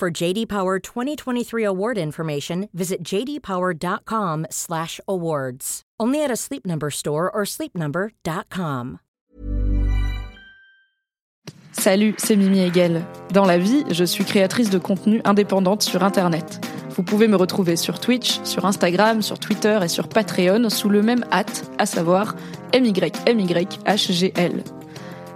For JD Power 2023 award information, visit jdpower.com/awards. Only at a Sleep Number store or sleepnumber.com. Salut, c'est Mimi Hegel. Dans la vie, je suis créatrice de contenu indépendante sur Internet. Vous pouvez me retrouver sur Twitch, sur Instagram, sur Twitter et sur Patreon sous le même hâte, à savoir MYMYHGL.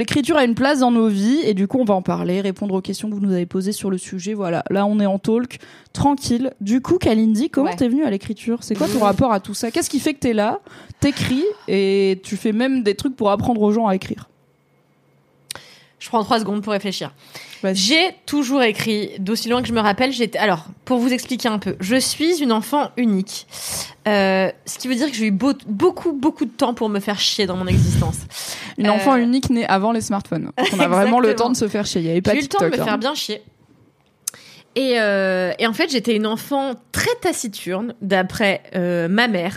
L'écriture a une place dans nos vies et du coup on va en parler, répondre aux questions que vous nous avez posées sur le sujet. Voilà, là on est en talk, tranquille. Du coup, Kalindi, comment Ouais. t'es venue à l'écriture? C'est quoi ton rapport à tout ça? Qu'est-ce qui fait que t'es là, t'écris et tu fais même des trucs pour apprendre aux gens à écrire? Je prends trois secondes pour réfléchir. J'ai toujours écrit, d'aussi loin que je me rappelle. J'étais alors pour vous expliquer un peu. Je suis une enfant unique, Euh, ce qui veut dire que j'ai eu beau- beaucoup beaucoup de temps pour me faire chier dans mon existence. Une Euh, enfant unique née avant les smartphones. On a vraiment le temps de se faire chier. Il y avait pas J'ai eu le temps de me hein. faire bien chier. Et, euh, et en fait, j'étais une enfant très taciturne, d'après euh, ma mère.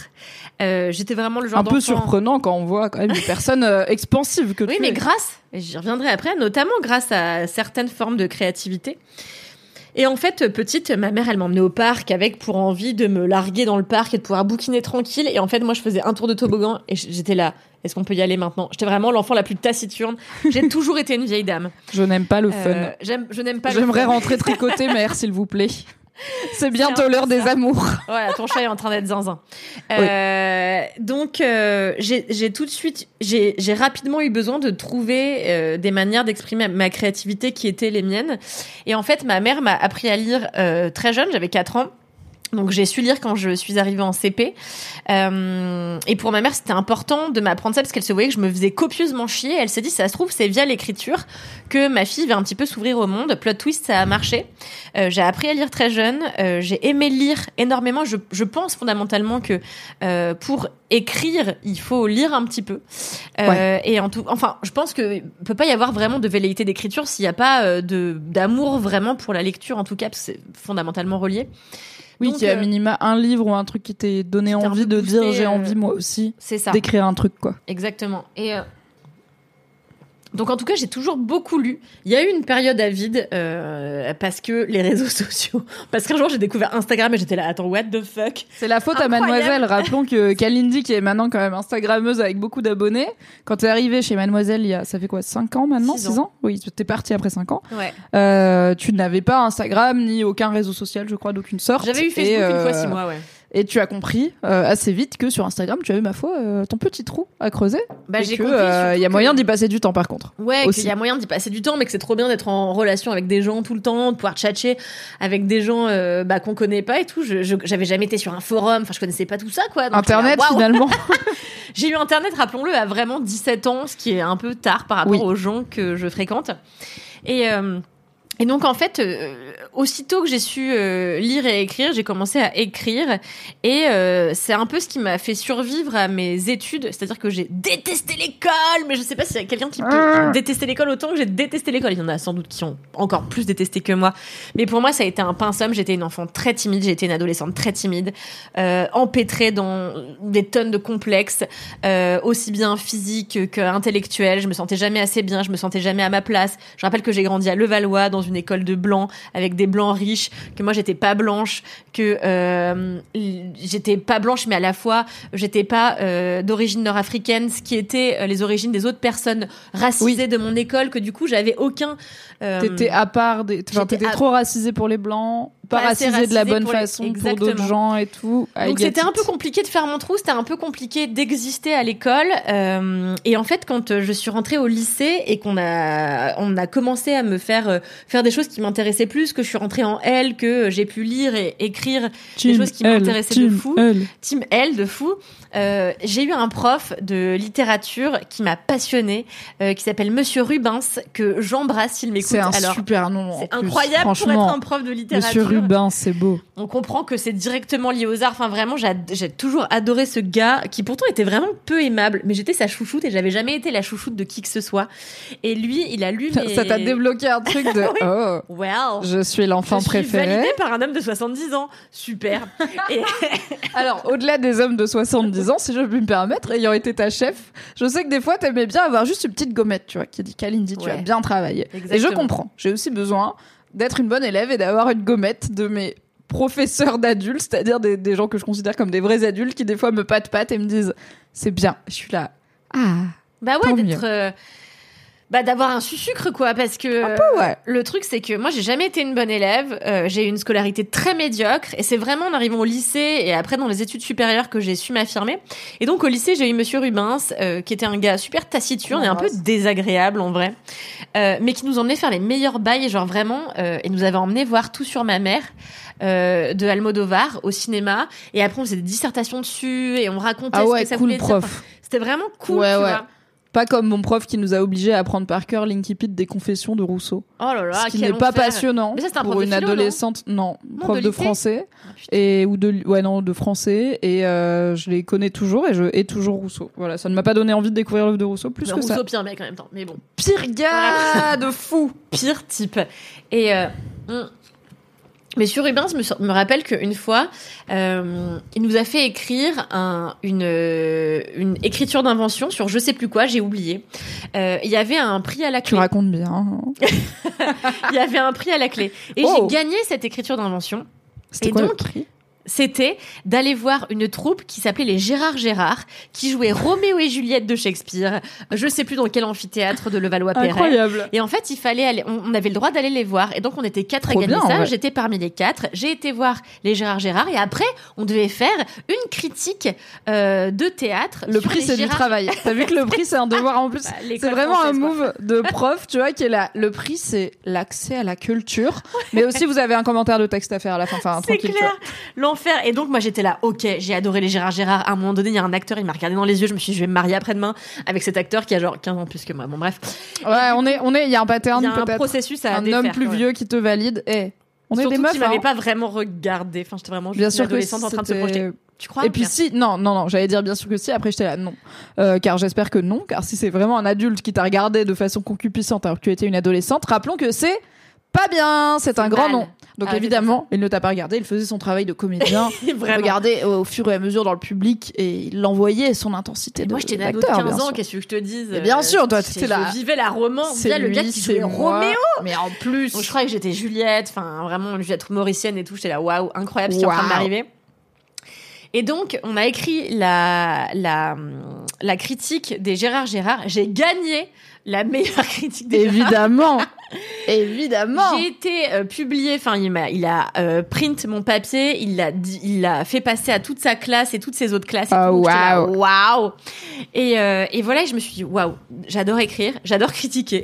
Euh, j'étais vraiment le genre Un peu surprenant quand on voit quand même une personne euh, expansive que Oui, tu mais es. grâce, et j'y reviendrai après, notamment grâce à certaines formes de créativité. Et en fait, petite, ma mère, elle m'emmenait au parc avec pour envie de me larguer dans le parc et de pouvoir bouquiner tranquille. Et en fait, moi, je faisais un tour de toboggan et j'étais là. Est-ce qu'on peut y aller maintenant? J'étais vraiment l'enfant la plus taciturne. J'ai toujours été une vieille dame. Je n'aime pas le fun. Euh, j'aime, je n'aime pas. le J'aimerais rentrer tricoter mère, s'il vous plaît. C'est bientôt l'heure des amours. Voilà, ton chat est en train d'être zinzin. Euh, Donc, euh, j'ai tout de suite, j'ai j'ai rapidement eu besoin de trouver euh, des manières d'exprimer ma créativité qui étaient les miennes. Et en fait, ma mère m'a appris à lire euh, très jeune, j'avais 4 ans. Donc j'ai su lire quand je suis arrivée en CP. Euh, et pour ma mère, c'était important de m'apprendre ça parce qu'elle se voyait que je me faisais copieusement chier. Elle s'est dit, ça se trouve, c'est via l'écriture que ma fille va un petit peu s'ouvrir au monde. Plot twist, ça a marché. Euh, j'ai appris à lire très jeune. Euh, j'ai aimé lire énormément. Je, je pense fondamentalement que euh, pour écrire, il faut lire un petit peu. Euh, Et en tout, enfin, je pense que peut pas y avoir vraiment de velléité d'écriture s'il n'y a pas euh, de d'amour vraiment pour la lecture, en tout cas, c'est fondamentalement relié. Oui, Donc, y a euh, minima un livre ou un truc qui t'ait donné qui envie de dire j'ai euh, envie moi aussi C'est ça. d'écrire un truc quoi. Exactement. Et euh, donc en tout cas, j'ai toujours beaucoup lu. Il y a eu une période à vide euh, parce que les réseaux sociaux. Parce qu'un jour j'ai découvert Instagram et j'étais là, attends, what the fuck? C'est la faute à. Mademoiselle. Rappelons que Kalindi, qui est maintenant quand même Instagrammeuse avec beaucoup d'abonnés, quand t'es arrivée chez Mademoiselle il y a, ça fait quoi, 5 ans maintenant? Six 6 ans. ans? Oui, t'es partie après 5 ans. Ouais. Euh, tu n'avais pas Instagram ni aucun réseau social, je crois, d'aucune sorte. J'avais eu Facebook Et, une euh, fois six mois, ouais. Et tu as compris euh, assez vite que sur Instagram, tu avais, ma foi, euh, ton petit trou à creuser. Bah, j'ai compris. euh, il y a que- moyen d'y passer du temps par contre. Ouais, qu'il y a moyen d'y passer du temps, mais que c'est trop bien d'être en relation avec des gens tout le temps, de pouvoir tchatcher avec des gens euh, bah, qu'on connaît pas et tout. Je, j'avais jamais été sur un forum, enfin je connaissais pas tout ça quoi. Donc, Internet là, finalement. J'ai eu Internet, rappelons-le, à vraiment 17 ans, ce qui est un peu tard par rapport Oui. aux gens que je fréquente. Et, euh, et donc, en fait, euh, aussitôt que j'ai su euh, lire et écrire, j'ai commencé à écrire. Et euh, c'est un peu ce qui m'a fait survivre à mes études. C'est-à-dire que j'ai détesté l'école, mais je sais pas s'il y a quelqu'un qui peut Ah. détester l'école autant que j'ai détesté l'école. Il y en a sans doute qui ont encore plus détesté que moi. Mais pour moi, ça a été un pinsum. J'étais une enfant très timide, j'ai été une adolescente très timide, empêtrée dans des tonnes de complexes, aussi bien physiques qu'intellectuels. Je me sentais jamais assez bien, je me sentais jamais à ma place. Je rappelle que j'ai grandi à Levallois, dans une école de blancs, avec des blancs riches, que moi j'étais pas blanche, que euh, j'étais pas blanche, mais à la fois j'étais pas euh, d'origine nord-africaine, ce qui était euh, les origines des autres personnes racisées de mon école, que du coup j'avais aucun. T'étais à part, des... enfin, t'étais à- trop racisé pour les blancs. Pas, pas assez racisé de la bonne pour les- façon pour d'autres gens et tout. I Donc c'était un it. peu compliqué de faire mon trou, c'était un peu compliqué d'exister à l'école. euh, et en fait, quand euh, je suis rentrée au lycée et qu'on a on a commencé à me faire euh, faire des choses qui m'intéressaient plus, que je suis rentrée en L, que j'ai pu lire et écrire Team choses qui m'intéressaient de fou. L. Team L de fou. euh, j'ai eu un prof de littérature qui m'a passionnée, qui s'appelle Monsieur Rubens, que j'embrasse s'il m'écoute. C'est un Alors, super nom. c'est incroyable pour être un prof de littérature. Monsieur Rubin, c'est beau. On comprend que c'est directement lié aux arts. Enfin, vraiment, j'ai toujours adoré ce gars qui pourtant était vraiment peu aimable, mais j'étais sa chouchoute et j'avais jamais été la chouchoute de qui que ce soit. Et lui, il a lu mes... Ça t'a débloqué un truc de Oui. oh, Well, je suis l'enfant préféré. validée par un homme de 70 ans. Super. et... Alors, au-delà des hommes de 70 ans, si je puis me permettre, ayant été ta chef, je sais que des fois, t'aimais bien avoir juste une petite gommette, tu vois, qui dit Kalindi, tu Ouais. as bien travaillé. Et je Exactement. comprends. J'ai aussi besoin d'être une bonne élève et d'avoir une gommette de mes professeurs d'adultes, c'est-à-dire des, des gens que je considère comme des vrais adultes qui des fois me patent patent et me disent c'est bien. Je suis là. Ah, Bah ouais, d'être... Bah d'avoir un sucre quoi parce que un peu ouais. Le truc, c'est que moi, j'ai jamais été une bonne élève. Euh, j'ai eu une scolarité très médiocre. Et c'est vraiment en arrivant au lycée et après dans les études supérieures que j'ai su m'affirmer. Et donc, au lycée, j'ai eu Monsieur Rubens, euh, qui était un gars super taciturne et un peu désagréable en vrai. Euh, mais qui nous emmenait faire les meilleurs bails, genre vraiment. Euh, et nous avait emmené voir Tout sur ma mère. euh, de Almodovar au cinéma et après on faisait des dissertations dessus et on racontait Ah ce ouais, que ça cool voulait. Enfin, prof. c'était vraiment cool Ouais, tu ouais. vois Pas comme mon prof qui nous a obligés à apprendre par cœur Linky Pit des confessions de Rousseau. oh là là ce qui n'est pas enfer. passionnant Mais ça, c'est un pour prof de une philo, non adolescente. Non, prof de français Ah, et ou de ouais non de français et euh, je les connais toujours et je et toujours Rousseau. Voilà, ça ne m'a pas donné envie de découvrir l'œuvre de Rousseau plus Mais que ça. Rousseau pire mec en même temps mais bon Pire gars de fou. pire type. Et euh, Monsieur Rubens me, me rappelle qu'une fois, euh, il nous a fait écrire un, une, euh, une écriture d'invention sur je sais plus quoi, j'ai oublié. Euh, Il y avait un prix à la Tu clé. racontes bien. hein. Il y avait un prix à la clé. Et Oh. j'ai gagné cette écriture d'invention. C'était quoi donc, le prix? C'était d'aller voir une troupe qui s'appelait les Gérard Gérard, qui jouait Roméo et Juliette de Shakespeare. Je sais plus dans quel amphithéâtre de Levallois-Perret. Incroyable. Et en fait, il fallait aller, on avait le droit d'aller les voir. Et donc, on était quatre Trop à gagner bien, en ça. vrai. J'étais parmi les quatre. J'ai été voir les Gérard Gérard. Et après, on devait faire une critique euh, de théâtre. Le prix c'est du travail. T'as vu que le prix c'est un devoir en plus. Bah, C'est vraiment un move de prof, tu vois, qui est là. Le prix, c'est l'accès à la culture. Mais aussi, vous avez un commentaire de texte à faire à la fin. Enfin, C'est tranquille, tu clair, l'enfer. Et donc moi j'étais là, ok, j'ai adoré les Gérard Gérard. À un moment donné, il y a un acteur, il m'a regardé dans les yeux, je me suis dit, je vais me marier après-demain avec cet acteur qui a genre 15 ans plus que moi. Bon bref. Ouais, on est, on est, il y a un pattern il y a un peut-être. processus à Un défaire, homme plus vieux qui te valide. Et on est des meufs. m'avait hein. pas vraiment regardé. Enfin, j'étais vraiment juste Bien une sûr adolescente en train de se projeter. Tu crois Et puis si, non, non, non, j'allais dire bien sûr que si, après j'étais là, non. Euh, car j'espère que non, car si c'est vraiment un adulte qui t'a regardé de façon concupiscente alors que tu étais une adolescente, rappelons que c'est pas bien, c'est un grand mal. Donc de évidemment, il ne t'a pas regardé, il faisait son travail de comédien, il regardait au fur et à mesure dans le public et il envoyait son intensité de Moi, j'étais ado de d'acteur, 15 bien ans, qu'est-ce que je te dise Mais bien euh, sûr, toi, t'étais là. Je vivais la romance C'est le gars qui jouait. Roméo. Mais en plus, Donc, je croyais que j'étais Juliette, enfin vraiment Juliette mauricienne et tout. J'étais là, waouh, incroyable ce qui est en train de m'arriver. Et donc, on a écrit la, la, la critique des Gérard Gérard. J'ai gagné la meilleure critique des Gérard. évidemment, évidemment. J'ai été euh, publié, enfin il m'a, il a euh, print mon papier, il l'a, il l'a fait passer à toute sa classe et toutes ses autres classes. Et là, waouh. Waouh. Et euh, et voilà, je me suis dit waouh, j'adore écrire, j'adore critiquer.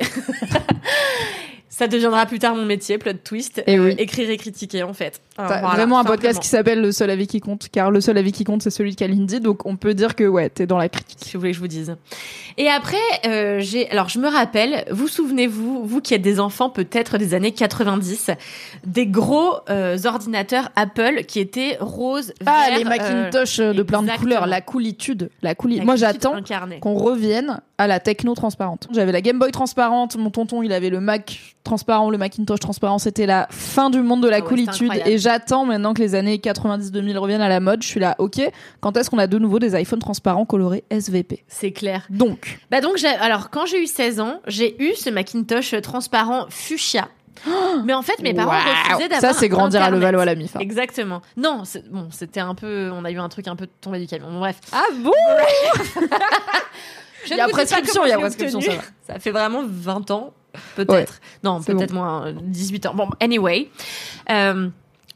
Ça deviendra plus tard mon métier, plot twist. Eh oui. Écrire et critiquer en fait. Euh, voilà, vraiment un podcast qui s'appelle Le seul avis qui compte, car le seul avis qui compte, c'est celui de Kalindi, donc on peut dire que ouais, t'es dans la critique. si vous voulez que je vous dise. Et après, euh, j'ai, alors je me rappelle, vous souvenez-vous, vous qui êtes des enfants peut-être des années 90, des gros euh, ordinateurs Apple qui étaient roses, Ah, verts, les Macintosh euh, de plein de couleurs, la coolitude, la cooli- la Moi, j'attends qu'on revienne à la techno transparente. J'avais la Game Boy transparente, mon tonton, il avait le Mac transparent, le Macintosh transparent, c'était la fin du monde de la Ah coolitude. Et j'attends maintenant que les années 90-2000 reviennent à la mode. Je suis là, ok, quand est-ce qu'on a de nouveau des iPhones transparents colorés SVP C'est clair. Donc, Bah donc, alors quand j'ai eu 16 ans, j'ai eu ce Macintosh transparent fuchsia. Mais en fait, mes parents refusaient d'avoir ça c'est grandir à. Levallois la mif. hein. Exactement. Non, bon, c'était un peu, on a eu un truc un peu tombé du camion. Bon, bref. Ah bon? Il y a prescription, il y a prescription, ça Ça fait vraiment 20 ans, peut-être. Non, peut-être moins, euh, 18 ans. Bon, anyway. Euh,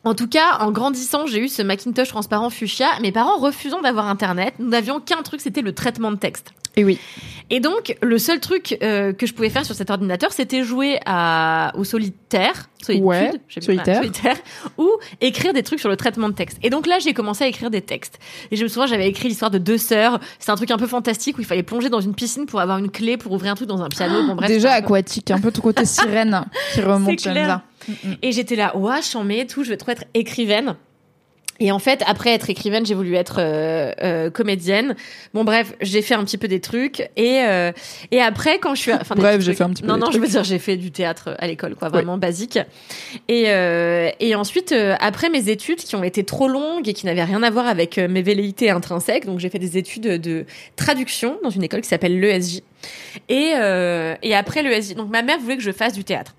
En tout cas, en grandissant, j'ai eu ce Macintosh transparent fuchsia. Mes parents refusant d'avoir Internet, nous n'avions qu'un truc, c'était le traitement de texte. Et oui. Et donc, le seul truc euh, que je pouvais faire sur cet ordinateur, c'était jouer à, au solitaire, solitude, Ouais, je sais plus, solitaire. ou écrire des trucs sur le traitement de texte. Et donc là, j'ai commencé à écrire des textes. Et je me souviens, j'avais écrit l'histoire de deux sœurs. C'est un truc un peu fantastique où il fallait plonger dans une piscine pour avoir une clé pour ouvrir un truc dans un piano. Bon, bref, Déjà aquatique, un peu tout côté sirène qui remonte, bien. Et j'étais là, ouah, j'en mets et tout, je vais trop être écrivaine. Et en fait, après être écrivaine, j'ai voulu être euh, euh, comédienne. Bon, bref, j'ai fait un petit peu des trucs. Et, euh, et après, quand je suis... Enfin, Bref, j'ai fait un petit peu Non, des non, je veux dire, j'ai fait du théâtre à l'école, quoi, vraiment basique. Et, euh, et ensuite, euh, après mes études qui ont été trop longues et qui n'avaient rien à voir avec euh, mes velléités intrinsèques, donc j'ai fait des études de traduction dans une école qui s'appelle l'ESJ. Et, euh, et après l'ESJ, donc ma mère voulait que je fasse du théâtre.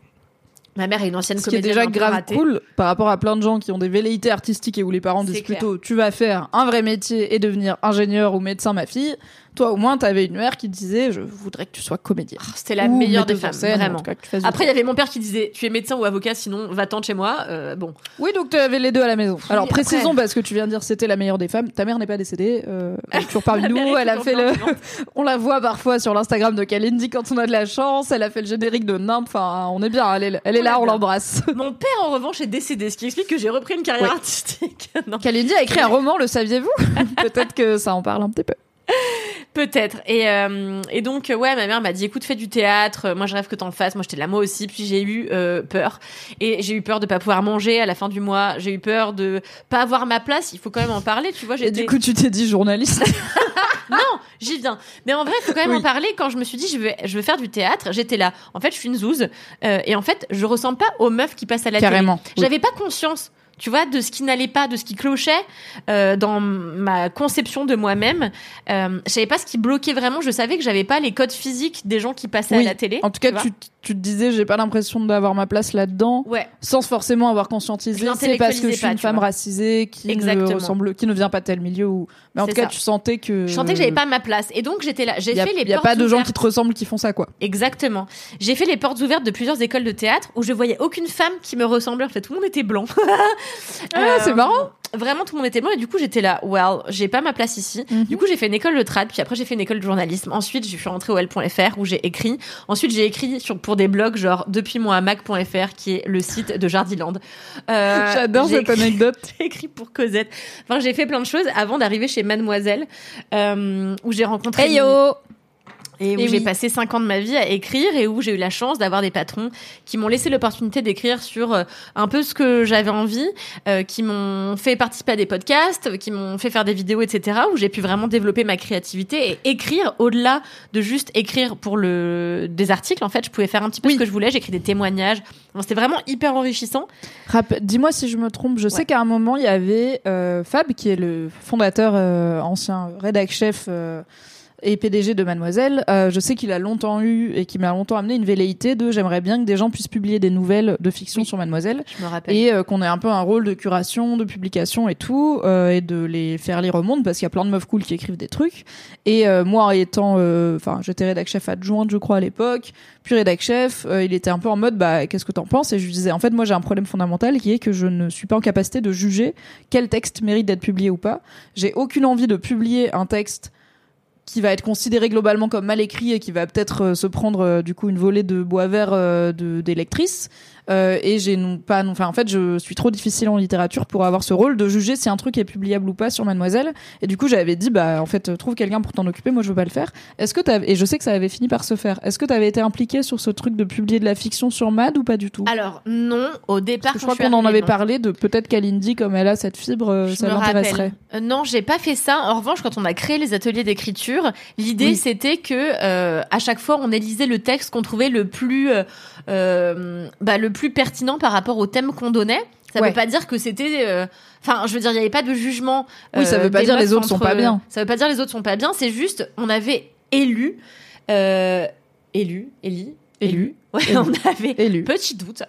Ma mère est une ancienne Ce qui est déjà grave ratée. cool par rapport à plein de gens qui ont des velléités artistiques et où les parents disent clair. plutôt tu vas faire un vrai métier et devenir ingénieur ou médecin ma fille. Toi au moins t'avais une mère qui disait je voudrais que tu sois comédienne. Oh, C'était la Ou meilleure des femmes, scène, vraiment. cas, Après, il y avait mon père qui disait Tu es médecin ou avocat, sinon va-t'en chez moi. Euh, bon, Oui, donc tu avais les deux à la maison. Alors précisons parce que tu viens de dire c'était la meilleure des femmes. Ta mère n'est pas décédée. Euh, elle est toujours parmi nous. Elle a fait le. vivante. on la voit parfois sur l'Instagram de Kalindi quand on a de la chance. Elle a fait le générique de Nimp. Enfin, on est bien. Elle est, elle est là, on l'embrasse. mon père, en revanche, est décédé, ce qui explique que j'ai repris une carrière artistique. non, Kalindi a écrit un roman, le saviez-vous? Peut-être que ça en parle un petit peu. Peut-être. Et, euh, et donc, euh, ouais, ma mère m'a dit Écoute, fais du théâtre. Moi, je rêve que t'en fasses. Moi, j'étais là, moi aussi. Puis j'ai eu euh, peur. Et j'ai eu peur de pas pouvoir manger à la fin du mois. J'ai eu peur de pas avoir ma place. Il faut quand même en parler, tu vois. Et du coup, tu t'es dit journaliste. Non, j'y viens. Mais en vrai, il faut quand même Oui. en parler. Quand je me suis dit, je veux, je veux faire du théâtre, j'étais là. En fait, je suis une zouze. Euh, et en fait, je ressemble pas aux meufs qui passent à la Carrément. télé. J'avais pas conscience. Tu vois, de ce qui n'allait pas, de ce qui clochait euh, dans ma conception de moi-même. Euh, je savais pas ce qui bloquait vraiment. Je savais que j'avais pas les codes physiques des gens qui passaient Oui. à la télé. En tout cas, tu, tu te disais, j'ai pas l'impression d'avoir ma place là-dedans, Ouais, sans forcément avoir conscientisé. C'est parce que je suis pas, une femme vois. racisée qui ne Exactement. ressemble, qui ne vient pas de tel milieu. Ou... Mais en tout cas, tu sentais que. je sentais que j'avais pas ma place. Et donc, j'étais là. J'ai fait les il y a pas de gens qui te ressemblent qui font ça, quoi. Exactement. J'ai fait les portes ouvertes de plusieurs écoles de théâtre où je voyais aucune femme qui me ressemblait. En fait, tout le monde était blanc. Ah, c'est marrant. Vraiment, tout le monde était blanc. Et du coup, j'étais là, well, j'ai pas ma place ici. Mhm. Du coup, j'ai fait une école de trad. Puis après, j'ai fait une école de journalisme. Ensuite, je suis rentrée au L.fr où j'ai écrit. Ensuite, j'ai écrit sur, pour des blogs genre depuis moi à mac.fr qui est le site de Jardiland. Euh, J'adore cette écrit- anecdote. j'ai écrit pour Cosette. Enfin, j'ai fait plein de choses avant d'arriver chez Mademoiselle, euh, où j'ai rencontré Hey yo et où Et j'ai oui. passé cinq ans de ma vie à écrire et où j'ai eu la chance d'avoir des patrons qui m'ont laissé l'opportunité d'écrire sur euh, un peu ce que j'avais envie, euh, qui m'ont fait participer à des podcasts, qui m'ont fait faire des vidéos, etc. où j'ai pu vraiment développer ma créativité et écrire au-delà de juste écrire pour le des articles. En fait, je pouvais faire un petit peu Oui. ce que je voulais. J'écris des témoignages. Bon, C'était vraiment hyper enrichissant. Dis-moi si je me trompe. Je sais qu'à un moment, il y avait euh, Fab, qui est le fondateur, euh, ancien rédac chef et PDG de Mademoiselle. Euh, je sais qu'il a longtemps eu et qu'il m'a longtemps amené une velléité de j'aimerais bien que des gens puissent publier des nouvelles de fiction Oui. sur Mademoiselle Je me rappelle. et euh, qu'on ait un peu un rôle de curation, de publication et tout, euh, et de les faire lire au monde parce qu'il y a plein de meufs cool qui écrivent des trucs. Et euh, moi, étant, euh, enfin, j'étais rédac chef adjointe, je crois à l'époque, puis rédac chef, euh, il était un peu en mode, bah, qu'est-ce que t'en penses? Et je lui disais, en fait, moi, j'ai un problème fondamental qui est que je ne suis pas en capacité de juger quel texte mérite d'être publié ou pas. J'ai aucune envie de publier un texte qui va être considéré globalement comme mal écrit et qui va peut-être euh, se prendre euh, du coup une volée de bois vert euh, de des lectrices Euh, et j'ai non pas non enfin en fait je suis trop difficile en littérature pour avoir ce rôle de juger si un truc est publiable ou pas sur Mademoiselle et du coup j'avais dit bah en fait trouve quelqu'un pour t'en occuper moi je veux pas le faire est-ce que t'avais et je sais que ça avait fini par se faire est-ce que t'avais été impliqué sur ce truc de publier de la fiction sur Mad ou pas du tout? Alors non, au départ, Parce que je crois qu'on en avait non. parlé de peut-être qu'Alindy comme elle a cette fibre euh, Je ça l'intéresserait. Euh, non, j'ai pas fait ça. En revanche, quand on a créé les ateliers d'écriture, l'idée Oui. c'était que euh, à chaque fois on élisait le texte qu'on trouvait le plus euh, euh, bah, le plus pertinent par rapport au thème qu'on donnait. Ça Ouais. veut pas dire que c'était euh, Enfin, je veux dire, il n'y avait pas de jugement. Oui, ça euh, veut pas des dire les autres sont entre- pas bien. Ça veut pas dire les autres sont pas bien. C'est juste, on avait élu, euh, élu, éli, Élu. Ouais, Élu. on avait élu Petit doute.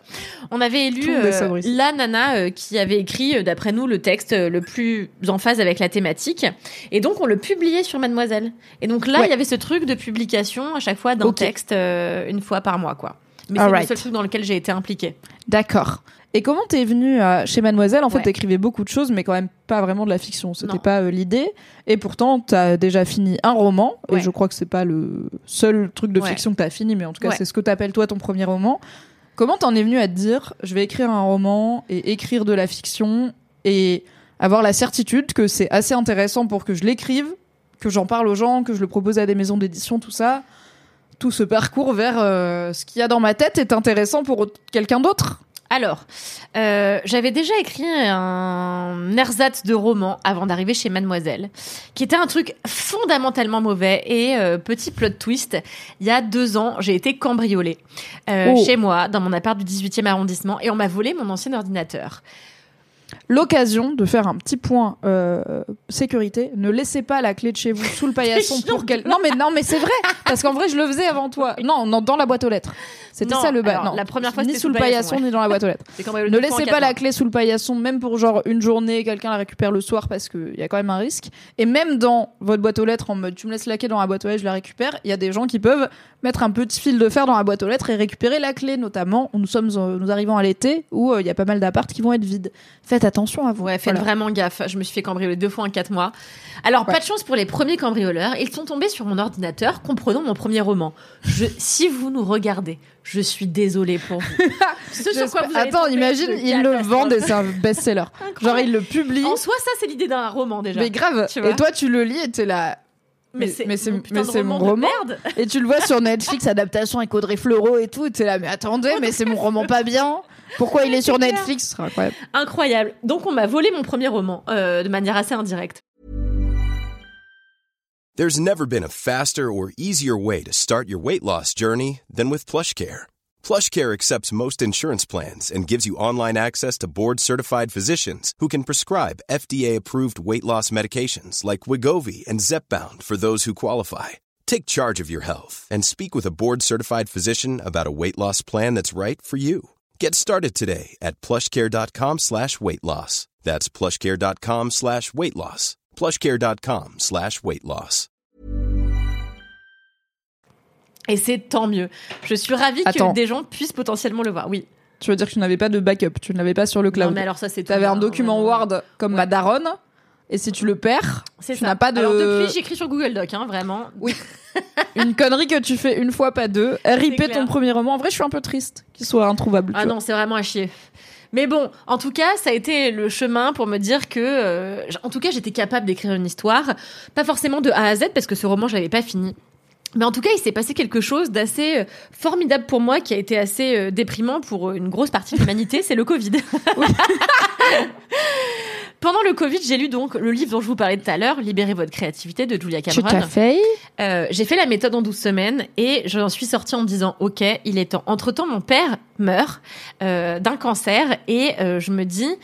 On avait élu euh, la nana euh, qui avait écrit, euh, d'après nous, le texte euh, le plus en phase avec la thématique. Et donc, on le publiait sur Mademoiselle. Et donc là, Ouais. il y avait ce truc de publication à chaque fois d'un texte euh, une fois par mois, quoi. Mais c'est le seul truc dans lequel j'ai été impliquée. D'accord. Et comment t'es venue à- chez Mademoiselle? En fait, Ouais. t'écrivais beaucoup de choses, mais quand même pas vraiment de la fiction. C'était pas euh, l'idée. Et pourtant, t'as déjà fini un roman. Ouais. Et je crois que c'est pas le seul truc de Ouais. fiction que t'as fini, mais en tout cas, c'est ce que t'appelles toi ton premier roman. Comment t'en es venue à te dire, je vais écrire un roman et écrire de la fiction et avoir la certitude que c'est assez intéressant pour que je l'écrive, que j'en parle aux gens, que je le propose à des maisons d'édition, tout ça? Tout ce parcours vers euh, ce qu'il y a dans ma tête est intéressant pour quelqu'un d'autre. Alors, euh, j'avais déjà écrit un ersatz de roman avant d'arriver chez Mademoiselle, qui était un truc fondamentalement mauvais. Et euh, petit plot twist, il y a deux ans, j'ai été cambriolée euh, Oh. chez moi, dans mon appart du 18e arrondissement, et on m'a volé mon ancien ordinateur. L'occasion de faire un petit point euh, sécurité. Ne laissez pas la clé de chez vous sous le paillasson pour qu'elle. Non mais non mais c'est vrai parce qu'en vrai je le faisais avant toi. Non, non dans la boîte aux lettres. C'était ça le bas. Non, la première fois, ni sous le paillasson ouais. ni dans la boîte aux lettres. Ne laissez pas la clé sous le paillasson, même pour genre une journée, quelqu'un la récupère le soir parce qu'il y a quand même un risque. Et même dans votre boîte aux lettres, en mode tu me laisses la clé dans la boîte aux lettres, je la récupère, il y a des gens qui peuvent mettre un petit fil de fer dans la boîte aux lettres et récupérer la clé, notamment. Nous sommes, euh, nous arrivons à l'été où euh, il y a pas mal d'appartes qui vont être vides. Faites attention à vous. Ouais, faites Voilà. vraiment gaffe. Je me suis fait cambrioler deux fois en quatre mois. Alors, Ouais. pas de chance pour les premiers cambrioleurs. Ils sont tombés sur mon ordinateur, comprenant mon premier roman. Je, si vous nous regardez, je suis désolée pour vous. Ce sur quoi vous Attends, imagine, ils le vendent et c'est un best-seller. Genre, ils le publient. En soi, ça, c'est l'idée d'un roman déjà. Mais grave. Tu vois Et toi, tu le lis et t'es là. mais mais- c'est mon mais c'est mon de roman. merde. Et tu le vois sur Netflix, adaptation avec Audrey Fleurot et tout. Et t'es là, mais attendez, mais c'est mon roman pas bien. Pourquoi il est sur clair. Netflix C'est incroyable. Incroyable. Donc, on m'a volé mon premier roman euh, de manière assez indirecte. There's never been a faster or easier way to start your weight loss journey than with PlushCare. PlushCare accepts most insurance plans and gives you online access to board-certified physicians who can prescribe FDA-approved weight loss medications like Wigovi and Zepbound for those who qualify. Take charge of your health and speak with a board-certified physician about a weight loss plan that's right for you. Get started today at plushcare.com slash weight loss. That's plushcare.com slash weight loss. plushcare.com slash weight loss. Et c'est tant mieux. Je suis ravie Attends. que des gens puissent potentiellement le voir. Oui. Tu veux dire que tu n'avais pas de backup, tu ne l'avais pas sur le Non, cloud. mais alors ça, c'est tout. T'avais un document. Word comme Ouais. ma daronne. Et si tu le perds, tu ça. n'as pas de- Alors depuis, j'écris sur Google Doc, hein, vraiment. Oui. une connerie que tu fais une fois, pas deux. Clair. ton premier roman. En vrai, je suis un peu triste qu'il soit introuvable. Ah non, c'est vraiment à chier. Mais bon, en tout cas, ça a été le chemin pour me dire que, euh, en tout cas, j'étais capable d'écrire une histoire, pas forcément de A à Z parce que ce roman, je l'avais pas fini. Mais en tout cas, il s'est passé quelque chose d'assez euh, formidable pour moi, qui a été assez euh, déprimant pour une grosse partie de l'humanité, c'est le Covid. Pendant le Covid, j'ai lu donc le livre dont je vous parlais tout à l'heure, Libérez votre créativité de Julia Cameron. t'as fait Euh, j'ai fait la méthode en 12 semaines et j'en suis sortie en me disant ok il est temps. Entre temps mon père meurt euh, d'un cancer et euh, je me dis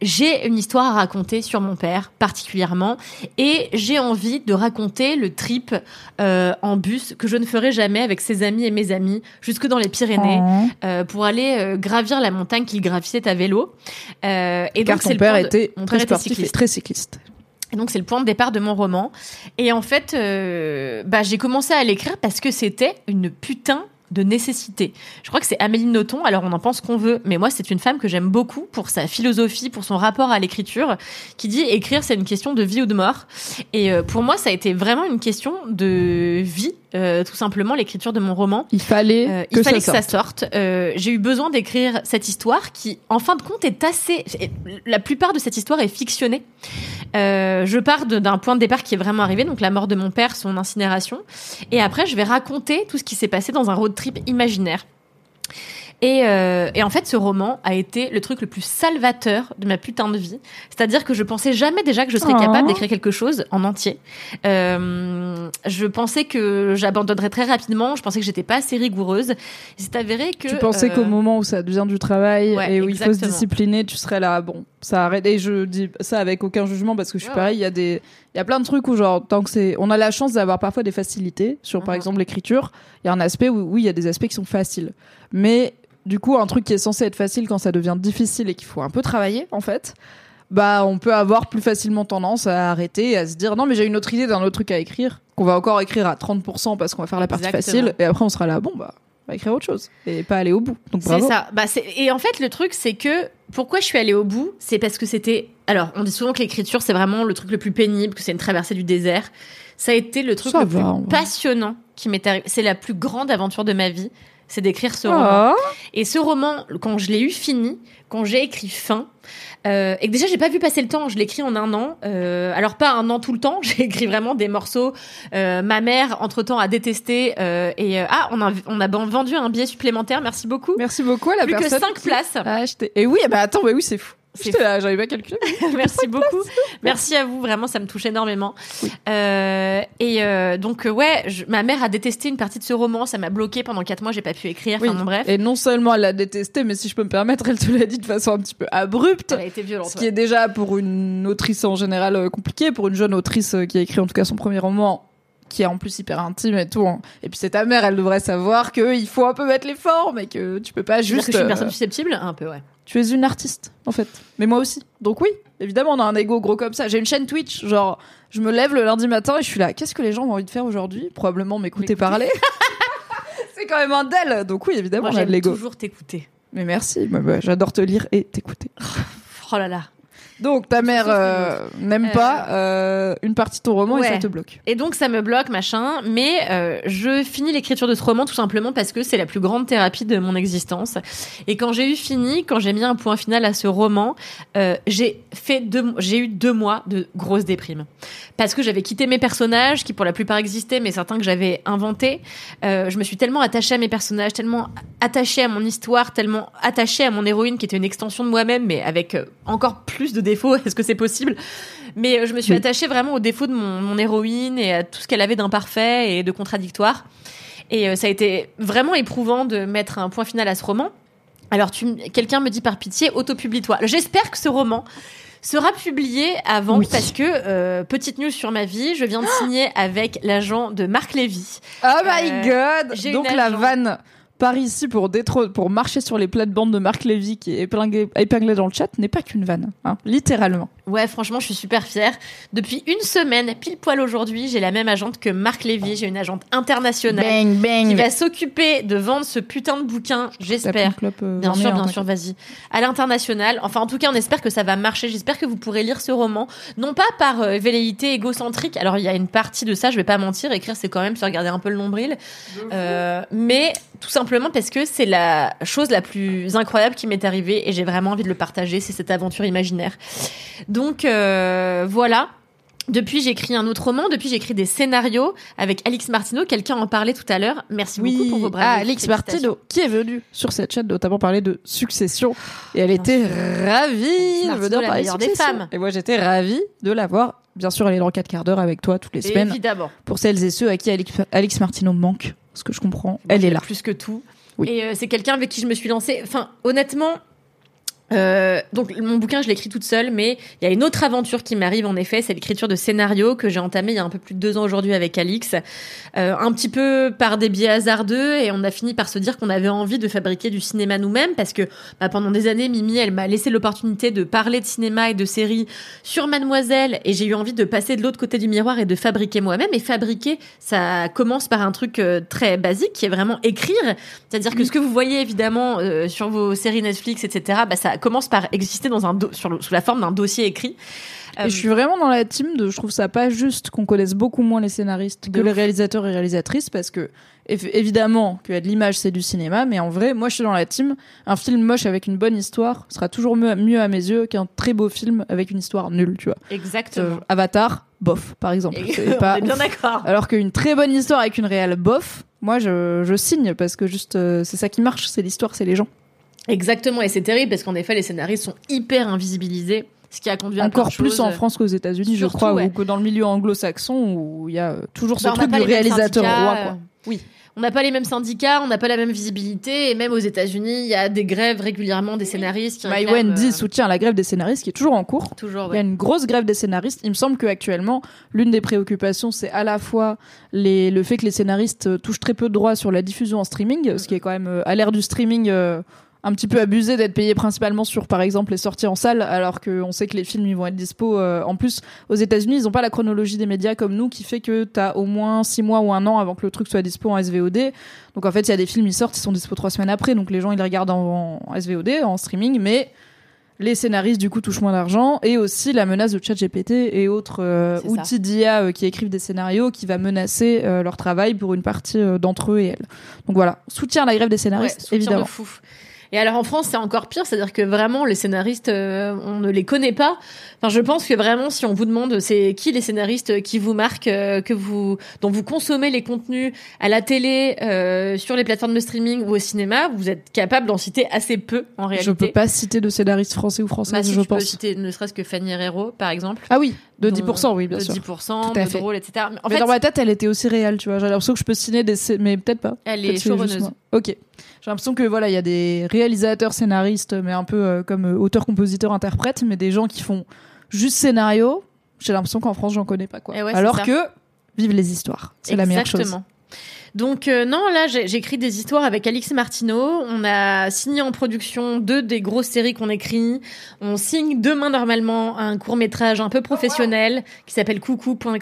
j'ai une histoire à raconter sur mon père particulièrement et j'ai envie de raconter le trip euh, en bus que je ne ferai jamais avec ses amis et mes amis jusque dans les Pyrénées Oh. euh, pour aller euh, gravir la montagne qu'il gravissait à vélo. Euh, et Car donc le père de- était mon très père était sportif et cycliste. très cycliste. Et donc c'est le point de départ de mon roman. Et en fait, euh, bah, j'ai commencé à l'écrire parce que c'était une putain de nécessité. Je crois que c'est Amélie Nothomb, alors on en pense qu'on veut, mais moi c'est une femme que j'aime beaucoup pour sa philosophie, pour son rapport à l'écriture, qui dit écrire c'est une question de vie ou de mort. Et euh, pour moi ça a été vraiment une question de vie, euh, tout simplement l'écriture de mon roman. Il fallait Euh, que il fallait ça que sorte. ça sorte. Euh, J'ai eu besoin d'écrire cette histoire qui, en fin de compte, est assez. La plupart de cette histoire est fictionnée. Euh, je pars d'un point de départ qui est vraiment arrivé, donc la mort de mon père, son incinération, et après je vais raconter tout ce qui s'est passé dans un road trip imaginaire. Et, euh, et en fait, ce roman a été le truc le plus salvateur de ma putain de vie. C'est-à-dire que je pensais jamais déjà que je serais Oh. capable d'écrire quelque chose en entier. Euh, je pensais que j'abandonnerais très rapidement. Je pensais que j'étais pas assez rigoureuse. C'est avéré que Tu pensais euh, qu'au moment où ça devient du travail ouais, et où il faut se discipliner, tu serais là, bon, ça arrête. Et je dis ça avec aucun jugement parce que je suis Ouais, pareil, il y a des, il y a plein de trucs où genre, tant que c'est, on a la chance d'avoir parfois des facilités sur, par Mhm. exemple, l'écriture. Il y a un aspect où, oui, il y a des aspects qui sont faciles. Mais, du coup, un truc qui est censé être facile quand ça devient difficile et qu'il faut un peu travailler, en fait. Bah, on peut avoir plus facilement tendance à arrêter et à se dire non, mais j'ai une autre idée d'un autre truc à écrire qu'on va encore écrire à 30% parce qu'on va faire la partie Exactement. facile et après on sera là, bon bah va écrire autre chose et pas aller au bout. Donc C'est ça. Bah, et en fait, le truc, c'est que pourquoi je suis allée au bout, c'est parce que c'était. Alors, on dit souvent que l'écriture, c'est vraiment le truc le plus pénible, que c'est une traversée du désert. Ça a été le truc Ça le va, plus vrai. passionnant qui m'est arrivé. C'est la plus grande aventure de ma vie, c'est d'écrire ce roman. Ah. Et ce roman, quand je l'ai eu fini, quand j'ai écrit fin, euh, et que déjà j'ai pas vu passer le temps, je l'ai écrit en un an. Euh, alors pas un an tout le temps, j'ai écrit vraiment des morceaux. Euh, ma mère, entre temps, a détesté. euh, et euh, ah, on a on a vendu un billet supplémentaire. Merci beaucoup. Merci beaucoup à la Plus que personne. 5 qui places. a acheté. Et oui, bah attends, bah oui, c'est fou. C'est J'étais là, j'avais pas calculé. Merci beaucoup. Merci à vous. Vraiment, ça me touche énormément. Euh, et euh, donc, euh, ouais, je- ma mère a détesté une partie de ce roman. Ça m'a bloqué pendant quatre mois. J'ai pas pu écrire. Oui. Enfin, bon, bref. Et non seulement elle l'a détesté, mais si je peux me permettre, elle te l'a dit de façon un petit peu abrupte. Elle a été violente. Ce qui est déjà pour une autrice en général compliqué, pour une jeune autrice qui a écrit en tout cas son premier roman, qui est en plus hyper intime et tout. hein. Et puis c'est ta mère, elle devrait savoir qu'il faut un peu mettre les formes et que tu peux pas veux dire juste. que je suis une personne susceptible Un peu, ouais. Tu es une artiste, en fait. Mais moi aussi. Donc oui, évidemment, on a un ego gros comme ça. J'ai une chaîne Twitch, genre, je me lève le lundi matin et je suis là. Qu'est-ce que les gens ont envie de faire aujourd'hui? Probablement m'écouter parler. c'est quand même un del. Donc oui, évidemment, a de l'ego. toujours t'écouter. Mais merci, bah, bah, j'adore te lire et t'écouter. Oh là là. Donc ta mère euh, n'aime Euh, pas euh, une partie de ton roman et ça te bloque. Et donc ça me bloque, machin. Mais euh, je finis l'écriture de ce roman tout simplement parce que c'est la plus grande thérapie de mon existence. Et quand j'ai eu fini, quand j'ai mis un point final à ce roman, euh, j'ai fait deux, j'ai eu deux mois de grosse déprime parce que j'avais quitté mes personnages qui pour la plupart existaient, mais certains que j'avais inventés. Euh, je me suis tellement attachée à mes personnages, tellement attachée à mon histoire, tellement attachée à mon héroïne qui était une extension de moi-même, mais avec encore plus de défauts. Est-ce que c'est possible? Mais euh, je me suis Oui. attachée vraiment aux défauts de mon, mon héroïne et à tout ce qu'elle avait d'imparfait et de contradictoire. Et euh, ça a été vraiment éprouvant de mettre un point final à ce roman. Alors, quelqu'un me dit par pitié, autopublie-toi. J'espère que ce roman sera publié avant Oui. parce que euh, petite news sur ma vie, je viens de signer avec l'agent de Marc Lévy. Oh my Euh, god j'ai Donc la vanne par ici pour détro- pour marcher sur les plates-bandes de Marc Lévy qui est épinglée, épinglée dans le chat n'est pas qu'une vanne, hein, littéralement. Ouais, franchement, je suis super fière. Depuis une semaine, pile poil aujourd'hui, j'ai la même agente que Marc Lévy. J'ai une agente internationale Bang bang qui va s'occuper de vendre ce putain de bouquin, j'espère. euh, Bien sûr, bien sûr, vas-y. À l'international. Enfin, en tout cas, on espère que ça va marcher. J'espère que vous pourrez lire ce roman. Non pas par euh, velléité égocentrique. Alors, il y a une partie de ça, je vais pas mentir. Écrire, c'est quand même se regarder un peu le nombril. Euh, mais tout simplement parce que c'est la chose la plus incroyable qui m'est arrivée et j'ai vraiment envie de le partager. C'est cette aventure imaginaire. Donc, euh, voilà. Depuis, j'écris un autre roman. Depuis, j'écris des scénarios avec Alix Martineau. Quelqu'un en parlait tout à l'heure. Merci beaucoup pour vos braves. ah, Alix Martino, qui est venue sur cette chaîne notamment parler de Succession. Et elle était ravie de Martineau, venir parler de des femmes. Et moi, j'étais ravie de la voir. Bien sûr, elle est dans 4 quarts d'heure avec toi toutes les semaines. Évidemment. Pour celles et ceux à qui Alix, Alix Martino manque, ce que je comprends, elle est là. Plus que tout. Oui. Et euh, c'est quelqu'un avec qui je me suis lancée. Enfin, honnêtement. Euh, donc mon bouquin je l'écris toute seule mais il y a une autre aventure qui m'arrive en effet c'est l'écriture de scénario que j'ai entamé il y a un peu plus de deux ans aujourd'hui avec Alix. Euh, un petit peu par des biais hasardeux et on a fini par se dire qu'on avait envie de fabriquer du cinéma nous-mêmes parce que bah, pendant des années Mimi elle m'a laissé l'opportunité de parler de cinéma et de séries sur Mademoiselle et j'ai eu envie de passer de l'autre côté du miroir et de fabriquer moi-même. Et fabriquer ça commence par un truc euh, très basique qui est vraiment écrire. C'est-à-dire que ce que vous voyez évidemment euh, sur vos séries Netflix etc bah ça commence par exister dans un do- sur le- sous la forme d'un dossier écrit. Euh, Et je suis vraiment dans la team de, je trouve ça pas juste qu'on connaisse beaucoup moins les scénaristes que les réalisateurs et réalisatrices parce que évidemment qu'il y a de l'image c'est du cinéma mais en vrai moi je suis dans la team. Un film moche avec une bonne histoire sera toujours mieux, mieux à mes yeux qu'un très beau film avec une histoire nulle tu vois. Exactement. Euh, Avatar bof par exemple. On est bien d'accord. Alors qu'une très bonne histoire avec une réelle bof moi je, je signe parce que juste euh, c'est ça qui marche c'est l'histoire c'est les gens Exactement, et c'est terrible parce qu'en effet, les scénaristes sont hyper invisibilisés, ce qui a conduit à encore plus choses. en France qu'aux États-Unis je crois ouais. ou que dans le milieu anglo-saxon où il y a toujours ce Bah, truc du réalisateur roi euh, oui On n'a pas les mêmes syndicats, on n'a pas la même visibilité, et même aux États-Unis, il y a des grèves régulièrement des scénaristes qui My réclament, Wendy euh, soutient la grève des scénaristes qui est toujours en cours. toujours. Il y a une grosse grève des scénaristes. Il me semble qu'actuellement, l'une des préoccupations, c'est à la fois les, le fait que les scénaristes touchent très peu de droits sur la diffusion en streaming, ce qui est quand même euh, à l'ère du streaming euh, un petit peu abusé d'être payé principalement sur, par exemple, les sorties en salle, alors qu'on sait que les films ils vont être dispo. euh, en plus, aux États-Unis, ils ont pas la chronologie des médias comme nous, qui fait que t'as au moins six mois ou un an avant que le truc soit dispo en SVOD. Donc en fait, il y a des films ils sortent, ils sont dispo trois semaines après, donc les gens ils les regardent en, en SVOD, en streaming, mais les scénaristes du coup touchent moins d'argent et aussi la menace de ChatGPT et autres euh, outils d'IA euh, qui écrivent des scénarios qui va menacer euh, leur travail pour une partie d'entre eux et elles. Donc voilà, soutien à la grève des scénaristes évidemment. de fou. Et alors en France, c'est encore pire, c'est-à-dire que vraiment les scénaristes, euh, on ne les connaît pas. Enfin, je pense que vraiment, si on vous demande, c'est qui les scénaristes qui vous marquent, euh, que vous, dont vous consommez les contenus à la télé, euh, sur les plateformes de streaming ou au cinéma, vous êtes capable d'en citer assez peu en réalité. Je peux pas citer de scénaristes français ou Bah, françaises, si je tu peux pense. citer ne serait-ce que Fanny Herrero, par exemple. Ah oui, de dont- 10%, oui, bien de sûr. 10%, Tout à de fait. drôle, etc. Mais en mais fait, dans ma tête, elle était aussi réelle, tu vois. J'ai l'impression que je peux signer des, mais peut-être pas. elle est showrunneuse. Ok. J'ai l'impression que voilà, il y a des réalisateurs, scénaristes, mais un peu euh, comme euh, auteur, compositeur, interprète, mais des gens qui font juste scénario. J'ai l'impression qu'en France, j'en connais pas quoi. Eh ouais, Alors que vive les histoires, c'est la meilleure chose. Exactement. Donc euh, non, là j'écris des histoires avec Alix Martineau. On a signé en production deux des grosses séries qu'on écrit. On signe demain normalement un court métrage un peu professionnel qui s'appelle Coucou point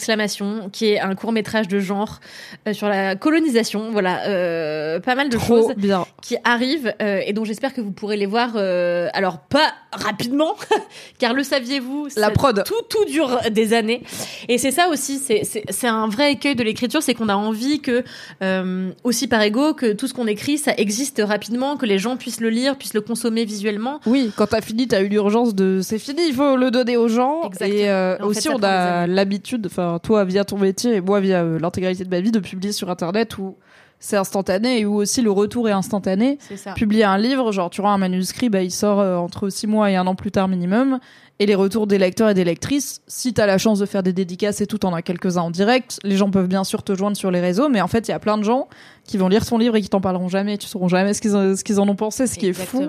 qui est un court métrage de genre euh, sur la colonisation. Voilà, euh, pas mal de Trop choses bien. qui arrivent euh, et dont j'espère que vous pourrez les voir. euh, alors pas rapidement, car le saviez-vous La prod. Tout tout dure des années. Et c'est ça aussi, c'est c'est c'est un vrai écueil de l'écriture, c'est qu'on a envie que euh, aussi par ego que tout ce qu'on écrit ça existe rapidement, que les gens puissent le lire, puissent le consommer visuellement. Oui, quand t'as fini, t'as eu l'urgence de c'est fini, il faut le donner aux gens. Exactement. Et euh, Et en fait, aussi, on a l'habitude, enfin toi via ton métier et moi via euh, l'intégralité de ma vie, de publier sur Internet où c'est instantané et où aussi le retour est instantané. C'est ça. Publier un livre, genre tu rends un manuscrit, bah, il sort euh, entre six mois et un an plus tard minimum. Et les retours des lecteurs et des lectrices, si t'as la chance de faire des dédicaces et tout, t'en as quelques-uns en direct. Les gens peuvent bien sûr te joindre sur les réseaux, mais en fait, il y a plein de gens qui vont lire ton livre et qui t'en parleront jamais. Tu sauras jamais ce qu'ils en, ont pensé, ce qui est fou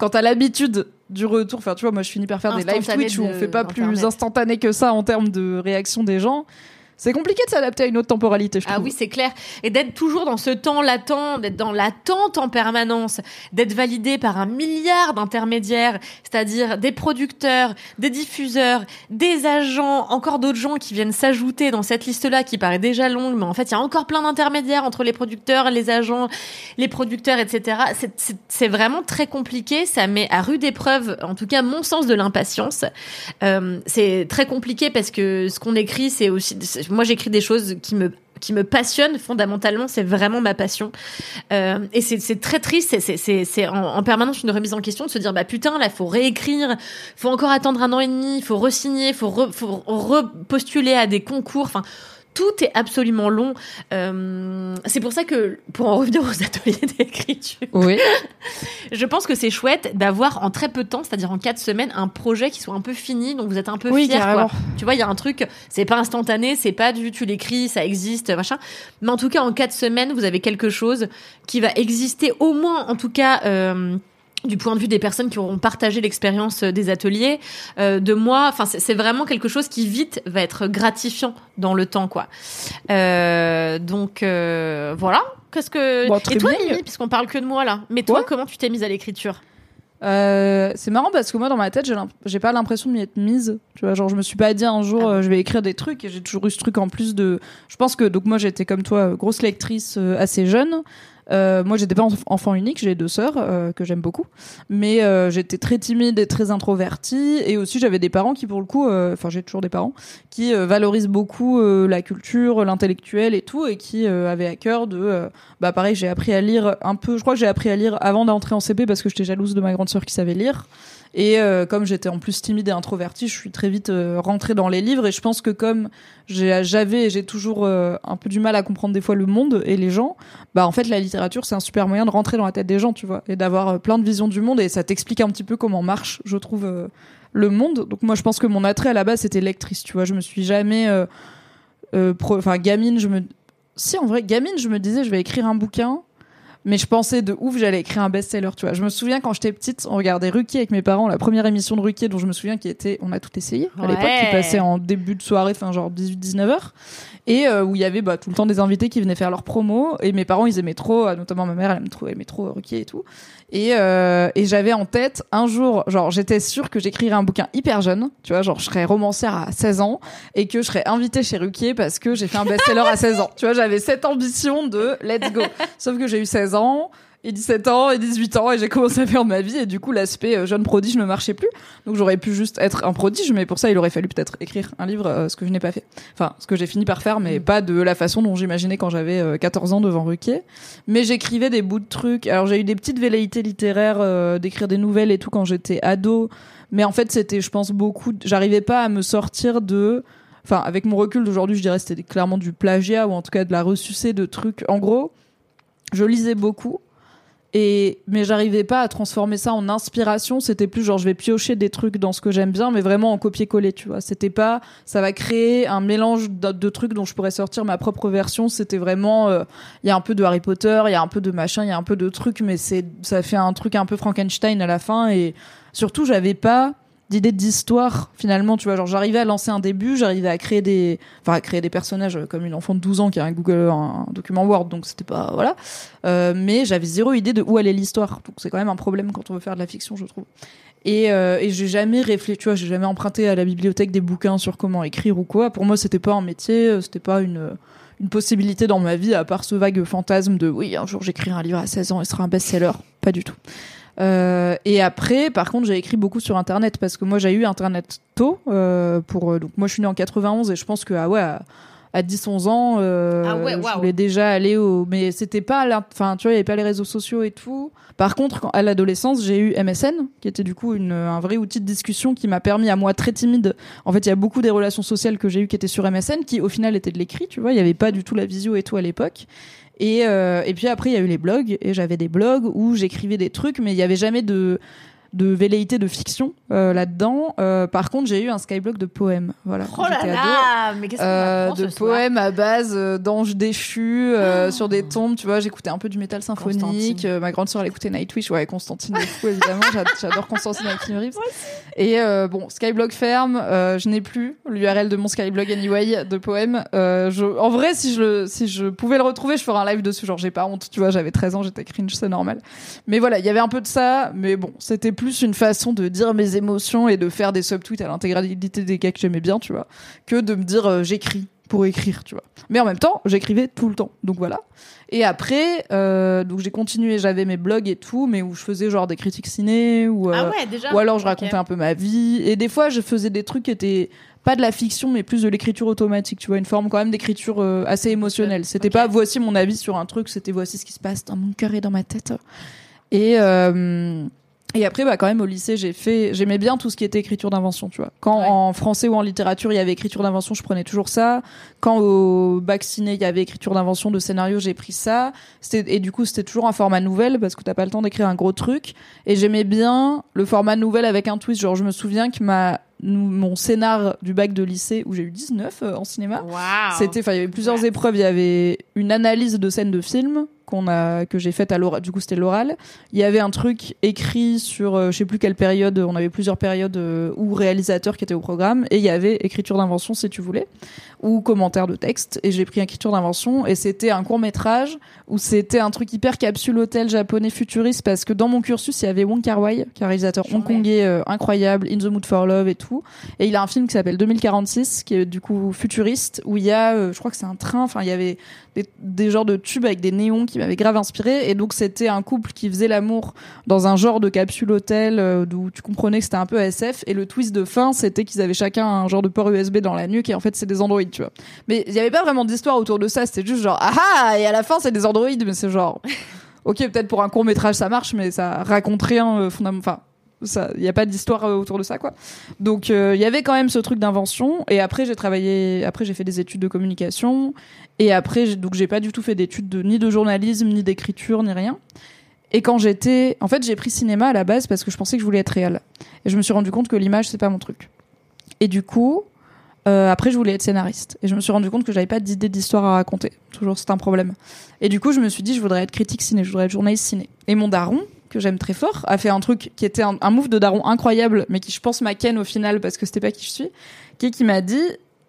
quand t'as l'habitude du retour, enfin tu vois, moi je finis par faire des live Twitch où on fait pas plus instantané que ça en termes de réaction des gens. C'est compliqué de s'adapter à une autre temporalité, je trouve. Ah oui, c'est clair. Et d'être toujours dans ce temps latent, d'être dans l'attente en permanence, d'être validé par un milliard d'intermédiaires, c'est-à-dire des producteurs, des diffuseurs, des agents, encore d'autres gens qui viennent s'ajouter dans cette liste-là qui paraît déjà longue, mais en fait, il y a encore plein d'intermédiaires entre les producteurs, les agents, les producteurs, etc. C'est vraiment très compliqué. Ça met à rude épreuve, en tout cas, mon sens de l'impatience. Euh, c'est très compliqué parce que ce qu'on écrit, c'est aussi. Moi, j'écris des choses qui me qui me passionnent fondamentalement, c'est vraiment ma passion. Euh, et c'est très triste, c'est en, en permanence une remise en question de se dire bah putain là faut réécrire, faut encore attendre un an et demi, faut resigner, faut re, faut repostuler à des concours, enfin tout est absolument long. Euh, c'est pour ça que pour en revenir aux ateliers d'écriture, Oui. je pense que c'est chouette d'avoir en très peu de temps, c'est-à-dire en quatre semaines, un projet qui soit un peu fini, donc vous êtes un peu Oui, fier. Quoi. Tu vois, il y a un truc, c'est pas instantané, c'est pas du tu l'écris, ça existe, machin. Mais en tout cas, en quatre semaines, vous avez quelque chose qui va exister, au moins, en tout cas. Euh, du point de vue des personnes qui auront partagé l'expérience euh, des ateliers, euh, de moi, enfin c'est vraiment quelque chose qui vite va être gratifiant dans le temps, quoi. Euh, donc euh, voilà. Qu'est-ce que Bon, et toi. Mimi, puisqu'on parle que de moi là, mais toi, Ouais. comment tu t'es mise à l'écriture? C'est marrant parce que moi dans ma tête j'ai pas l'impression de m'y être mise tu vois genre je me suis pas dit un jour Ah je vais écrire des trucs et j'ai toujours eu ce truc en plus de je pense que donc moi j'étais comme toi grosse lectrice assez jeune Euh, moi j'étais pas enf- enfant unique j'ai deux sœurs euh, que j'aime beaucoup. Mais euh, j'étais très timide et très introvertie. Et aussi j'avais des parents qui pour le coup euh, enfin j'ai toujours des parents qui euh, valorisent beaucoup euh, la culture l'intellectuel et tout et qui avaient à cœur de bah pareil j'ai appris à lire un peu. Je crois que j'ai appris à lire avant d'entrer en CP parce que j'étais jalouse de ma grande sœur qui savait lire et euh, comme j'étais en plus timide et introvertie je suis très vite euh, rentrée dans les livres. Et je pense que comme j'avais et j'ai toujours euh, un peu du mal à comprendre des fois le monde et les gens bah en fait la littérature c'est un super moyen de rentrer dans la tête des gens tu vois et d'avoir euh, plein de visions du monde. Et ça t'explique un petit peu comment marche je trouve euh, le monde. Donc moi je pense que mon attrait à la base c'était lectrice tu vois. Je me suis jamais euh, enfin gamine je me si en vrai gamine je me disais je vais écrire un bouquin mais je pensais de ouf j'allais écrire un best-seller tu vois. Je me souviens quand j'étais petite on regardait Ruquier avec mes parents la première émission de Ruquier dont je me souviens qui était on a tout essayé à l'époque qui passait en début de soirée enfin genre 18 19 heures. Et euh, où il y avait bah, tout le temps des invités qui venaient faire leur promo et mes parents ils aimaient trop euh, notamment ma mère elle aimait trop, aimait trop euh, Ruquier et tout. Et, euh, et j'avais en tête un jour genre j'étais sûre que j'écrirais un bouquin hyper jeune tu vois genre je serais romancière à 16 ans et que je serais invitée chez Ruquier parce que j'ai fait un best-seller à 16 ans. Tu vois j'avais cette ambition de let's go. Sauf que j'ai eu 16 ans et 17 ans et 18 ans et j'ai commencé à faire ma vie et du coup l'aspect euh, jeune prodige ne marchait plus. Donc j'aurais pu juste être un prodige mais pour ça il aurait fallu peut-être écrire un livre euh, ce que je n'ai pas fait. Enfin ce que j'ai fini par faire mais pas de la façon dont j'imaginais quand j'avais euh, 14 ans devant Ruquier. Mais j'écrivais des bouts de trucs. Alors j'ai eu des petites velléités littéraires euh, d'écrire des nouvelles et tout quand j'étais ado. Mais en fait c'était je pense beaucoup j'arrivais pas à me sortir de enfin avec mon recul d'aujourd'hui je dirais c'était clairement du plagiat ou en tout cas de la ressucée de trucs. En gros je lisais beaucoup et mais j'arrivais pas à transformer ça en inspiration. C'était plus genre je vais piocher des trucs dans ce que j'aime bien mais vraiment en copier-coller tu vois. C'était pas ça va créer un mélange de, trucs dont je pourrais sortir ma propre version. C'était vraiment euh, il y a un peu de Harry Potter il y a un peu de machin il y a un peu de trucs mais c'est ça fait un truc un peu Frankenstein à la fin. Et surtout j'avais pas d'idée d'histoire finalement tu vois. Genre j'arrivais à lancer un début j'arrivais à créer des enfin à créer des personnages euh, comme une enfant de 12 ans qui a un Google un, document Word donc c'était pas voilà. Euh, mais j'avais zéro idée de où allait l'histoire. Donc c'est quand même un problème quand on veut faire de la fiction je trouve. Et, euh, et j'ai jamais réfléchi tu vois j'ai jamais emprunté à la bibliothèque des bouquins sur comment écrire ou quoi. Pour moi c'était pas un métier euh, c'était pas une une possibilité dans ma vie à part ce vague fantasme de oui un jour j'écrirai un livre à 16 ans et sera un best-seller. Pas du tout euh, et après, par contre, j'ai écrit beaucoup sur Internet parce que moi, j'ai eu Internet tôt. Euh, pour donc moi, je suis née en 91 et je pense que ah ouais, à, à 10-11 ans, euh, Ah ouais, je voulais déjà aller au. Mais c'était pas, enfin, tu vois, il y avait pas les réseaux sociaux et tout. Par contre, quand, à l'adolescence, j'ai eu MSN, qui était du coup une, un vrai outil de discussion qui m'a permis à moi très timide. En fait, il y a beaucoup des relations sociales que j'ai eues qui étaient sur MSN, qui au final étaient de l'écrit. Tu vois, il y avait pas du tout la visio et tout à l'époque. Et, euh, et puis après, il y a eu les blogs, et j'avais des blogs où j'écrivais des trucs, mais il y avait jamais de, de velléité de fiction euh, là-dedans. Euh, par contre, j'ai eu un skyblock de poèmes. Voilà. Oh là là Mais qu'est-ce qu'on Euh, de poèmes à base d'anges déchus euh, sur des tombes, tu vois, j'écoutais un peu du métal symphonique, ma grande sœur elle écoutait Nightwish, ouais, Constantine de fou évidemment, J'a- j'adore Constantine avec. Et bon, Skyblock ferme, je n'ai plus l'URL de mon Skyblock anyway de poèmes. Je, en vrai, si je si je pouvais le retrouver, je ferais un live dessus, genre j'ai pas honte, tu vois, j'avais 13 ans, j'étais cringe, c'est normal. Mais voilà, il y avait un peu de ça, mais bon, c'était plus une façon de dire mes émotions et de faire des subtweets à l'intégralité des gars que j'aimais bien, tu vois, que de me dire euh, j'écris pour écrire, tu vois. Mais en même temps, j'écrivais tout le temps, donc voilà. Et après, euh, donc j'ai continué, j'avais mes blogs et tout, mais où je faisais genre des critiques ciné ou euh, Ah ouais, déjà ou alors je racontais un peu ma vie. Et des fois, je faisais des trucs qui étaient pas de la fiction, mais plus de l'écriture automatique. Tu vois, une forme quand même d'écriture euh, assez émotionnelle. C'était Ok. pas voici mon avis sur un truc, c'était voici ce qui se passe dans mon cœur et dans ma tête. Et euh, et après, bah, quand même, au lycée, j'ai fait, j'aimais bien tout ce qui était écriture d'invention, tu vois. Quand Ouais. en français ou en littérature, il y avait écriture d'invention, je prenais toujours ça. Quand au bac ciné, il y avait écriture d'invention de scénario, j'ai pris ça. C'était, et du coup, c'était toujours un format nouvelle parce que t'as pas le temps d'écrire un gros truc. Et j'aimais bien le format nouvelle avec un twist. Genre, je me souviens que ma, mon scénar du bac de lycée, où j'ai eu 19 euh, en cinéma, Waouh. c'était, enfin, il y avait plusieurs Ouais. épreuves. Il y avait une analyse de scènes de film qu'on a, que j'ai faite à l'oral. Du coup, c'était l'oral. Il y avait un truc écrit sur, euh, je sais plus quelle période. On avait plusieurs périodes euh, ou réalisateurs qui étaient au programme. Et il y avait écriture d'invention, si tu voulais, ou commentaire de texte. Et j'ai pris écriture d'invention. Et c'était un court métrage où c'était un truc hyper capsule hôtel japonais futuriste parce que dans mon cursus, il y avait Wong Kar Wai, qui est un réalisateur hongkongais euh, incroyable, In the Mood for Love et tout. Et il a un film qui s'appelle 2046, qui est du coup futuriste, où il y a, euh, je crois que c'est un train, enfin il y avait des, des genres de tubes avec des néons qui m'avaient grave inspiré. Et donc c'était un couple qui faisait l'amour dans un genre de capsule hôtel euh, où tu comprenais que c'était un peu SF. Et le twist de fin, c'était qu'ils avaient chacun un genre de port USB dans la nuque et en fait c'est des androïdes, tu vois. Mais il n'y avait pas vraiment d'histoire autour de ça, c'était juste genre ah ah et à la fin c'est des androïdes, mais c'est genre ok peut-être pour un court métrage ça marche, mais ça raconte rien euh, fondamentalement. Enfin il y a pas d'histoire euh, autour de ça quoi donc euh, il y avait quand même ce truc d'invention et après j'ai travaillé après j'ai fait des études de communication et après donc j'ai pas du tout fait d'études de ni de journalisme ni d'écriture ni rien et quand j'étais en fait j'ai pris cinéma à la base parce que je pensais que je voulais être réel et je me suis rendu compte que l'image c'est pas mon truc et du coup Euh, après, je voulais être scénariste. Et je me suis rendu compte que j'avais pas d'idée d'histoire à raconter. Toujours, c'est un problème. Et du coup, je me suis dit, je voudrais être critique ciné, je voudrais être journaliste ciné. Et mon daron, que j'aime très fort, a fait un truc qui était un, un move de daron incroyable, mais qui, je pense, m'a ken au final parce que c'était pas qui je suis, qui est qui m'a dit,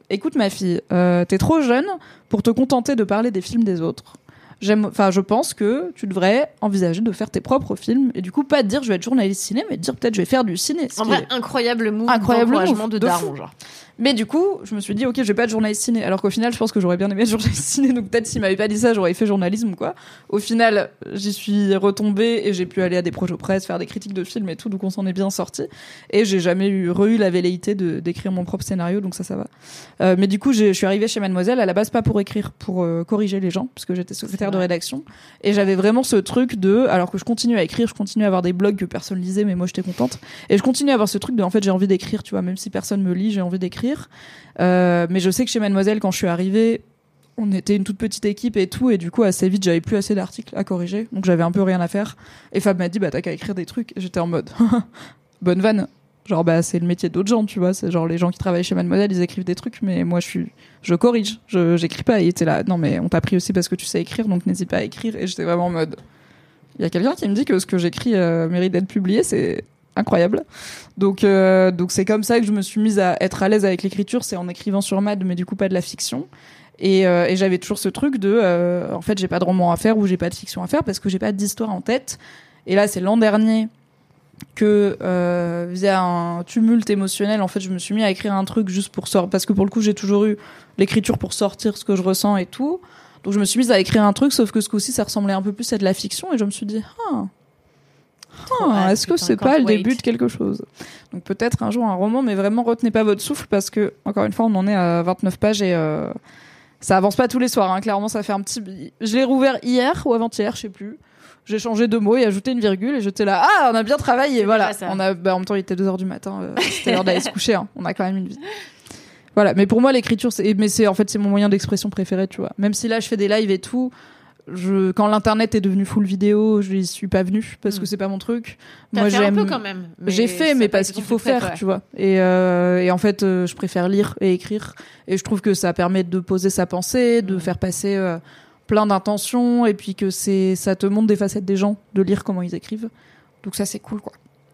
écoute ma fille, euh, t'es trop jeune pour te contenter de parler des films des autres. J'aime, enfin, je pense que tu devrais envisager de faire tes propres films et du coup pas te dire je vais être journaliste ciné, mais te dire peut-être je vais faire du ciné. En vrai, incroyable move Incroyable move, de, de daron, genre. Mais du coup, je me suis dit, ok, je vais pas être journaliste ciné. Alors qu'au final, je pense que j'aurais bien aimé être journaliste ciné. Donc peut-être s'il m'avait pas dit ça, j'aurais fait journalisme ou quoi. Au final, j'y suis retombée et j'ai pu aller à des projets presse, faire des critiques de films et tout. Donc on s'en est bien sorti. Et j'ai jamais eu re-eu la velléité de d'écrire mon propre scénario. Donc ça, ça va. Euh, mais du coup, je suis arrivée chez Mademoiselle à la base pas pour écrire, pour euh, corriger les gens, parce que j'étais secrétaire de rédaction. Et j'avais vraiment ce truc de, alors que je continue à écrire, je continue à avoir des blogs que personne lisait, mais moi j'étais contente. Et je continue à avoir ce truc de, en fait, j'ai envie d'écrire, tu vois, même si personne me lit, j'ai envie d'écrire. Euh, mais je sais que chez Mademoiselle, quand je suis arrivée, on était une toute petite équipe et tout, et du coup, assez vite, j'avais plus assez d'articles à corriger, donc j'avais un peu rien à faire. Et Fab m'a dit, bah t'as qu'à écrire des trucs. J'étais en mode, bonne vanne. Genre, bah c'est le métier d'autres gens, tu vois. C'est genre les gens qui travaillent chez Mademoiselle, ils écrivent des trucs, mais moi je suis, je corrige, je j'écris pas. Et il était là, non mais on t'a pris aussi parce que tu sais écrire, donc n'hésite pas à écrire. Et j'étais vraiment en mode, il y a quelqu'un qui me dit que ce que j'écris euh, mérite d'être publié, c'est incroyable. Donc euh, donc c'est comme ça que je me suis mise à être à l'aise avec l'écriture, c'est en écrivant sur Mad, mais du coup pas de la fiction. Et, euh, j'avais toujours ce truc de, euh, en fait, j'ai pas de roman à faire ou j'ai pas de fiction à faire parce que j'ai pas d'histoire en tête. Et là, c'est l'an dernier que euh, via un tumulte émotionnel, en fait, je me suis mis à écrire un truc juste pour sortir, parce que pour le coup, j'ai toujours eu l'écriture pour sortir ce que je ressens et tout. Donc je me suis mise à écrire un truc, sauf que ce coup-ci, ça ressemblait un peu plus à de la fiction, et je me suis dit, ah, ah, hâte, est-ce que c'est pas le wait. début de quelque chose Donc peut-être un jour un roman, mais vraiment retenez pas votre souffle parce que encore une fois, on en est à 29 pages et euh, ça avance pas tous les soirs. Hein. Clairement, ça fait un petit. Je l'ai rouvert hier ou avant-hier, je sais plus. J'ai changé deux mots et ajouté une virgule et j'étais là. Ah, on a bien travaillé. Voilà. On a. Bah, en même temps, il était 2 heures du matin. euh, C'était l'heure d'aller se coucher. hein. On a quand même une vie. Voilà. Mais pour moi, l'écriture, c'est. Mais c'est en fait, c'est mon moyen d'expression préféré, tu vois. Même si là, je fais des lives et tout. Je, quand l'internet est devenu full vidéo, je n'y suis pas venue parce que Mm. c'est pas mon truc. Moi, fait un j'aime. peu quand même. J'ai fait, mais parce qu'il faut faire, tu vois. Et, euh, et en fait, euh, je préfère lire et écrire. Et je trouve que ça permet de poser sa pensée, de faire passer euh, plein d'intentions, et puis que c'est, ça te montre des facettes des gens, de lire comment ils écrivent. Donc ça, c'est cool, quoi.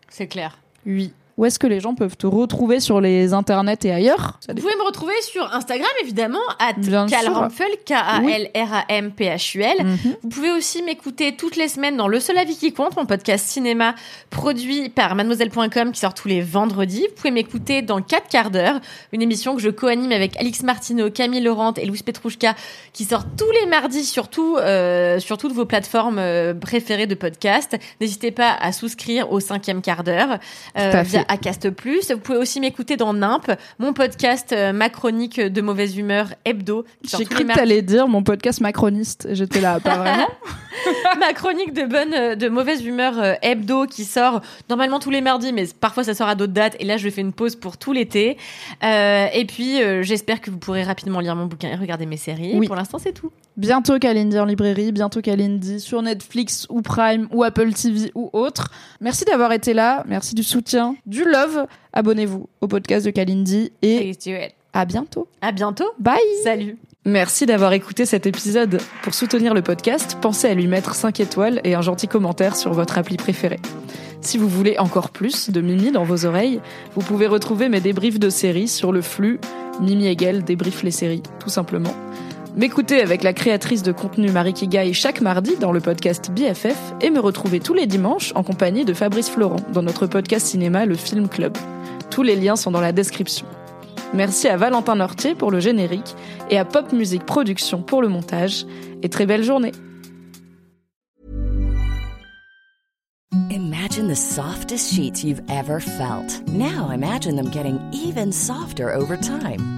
C'est clair. Oui. Où est-ce que les gens peuvent te retrouver sur les internets et ailleurs? Vous pouvez me retrouver sur Instagram, évidemment, à. Calramphuel, K-A-L-R-A-M-P-H-U-L. Mhm. Vous pouvez aussi m'écouter toutes les semaines dans Le Seul Avis qui compte, mon podcast cinéma produit par mademoiselle.com qui sort tous les vendredis. Vous pouvez m'écouter dans 4 quarts d'heure, une émission que je co-anime avec Alix Martineau, Camille Laurent et Louis Petrouchka qui sort tous les mardis sur, tout, euh, sur toutes vos plateformes euh, préférées de podcast. N'hésitez pas à souscrire au cinquième quart d'heure euh, via Acast+. Vous pouvez aussi m'écouter dans Nimp, mon podcast euh, ma chronique de mauvaise humeur hebdo. J'ai cru que t'allais dire mon podcast macroniste. J'étais là, pas vraiment. ma chronique de bonne, euh, de mauvaise humeur euh, hebdo qui sort normalement tous les mardis, mais parfois ça sort à d'autres dates. Et là, je fais une pause pour tout l'été. Euh, et puis, j'espère que vous pourrez rapidement lire mon bouquin et regarder mes séries. Oui. Pour l'instant, c'est tout. Bientôt Kalindi en librairie, bientôt Kalindi sur Netflix ou Prime ou Apple TV ou autre. Merci d'avoir été là, merci du soutien, du love. Abonnez-vous au podcast de Kalindi et à bientôt. À bientôt. Bye Salut. Merci d'avoir écouté cet épisode. Pour soutenir le podcast, pensez à lui mettre 5 étoiles et un gentil commentaire sur votre appli préférée. Si vous voulez encore plus de Mimi dans vos oreilles, vous pouvez retrouver mes débriefs de séries sur le flux Mimi Hegel débrief les séries, tout simplement. M'écouter avec la créatrice de contenu Marie Kigai chaque mardi dans le podcast BFF et me retrouver tous les dimanches en compagnie de Fabrice Florent dans notre podcast cinéma Le Film Club. Tous les liens sont dans la description. Merci à Valentin Nortier pour le générique et à Pop Music Production pour le montage. Et très belle journée. Imagine the softest sheets you've ever felt. Now imagine them getting even softer over time.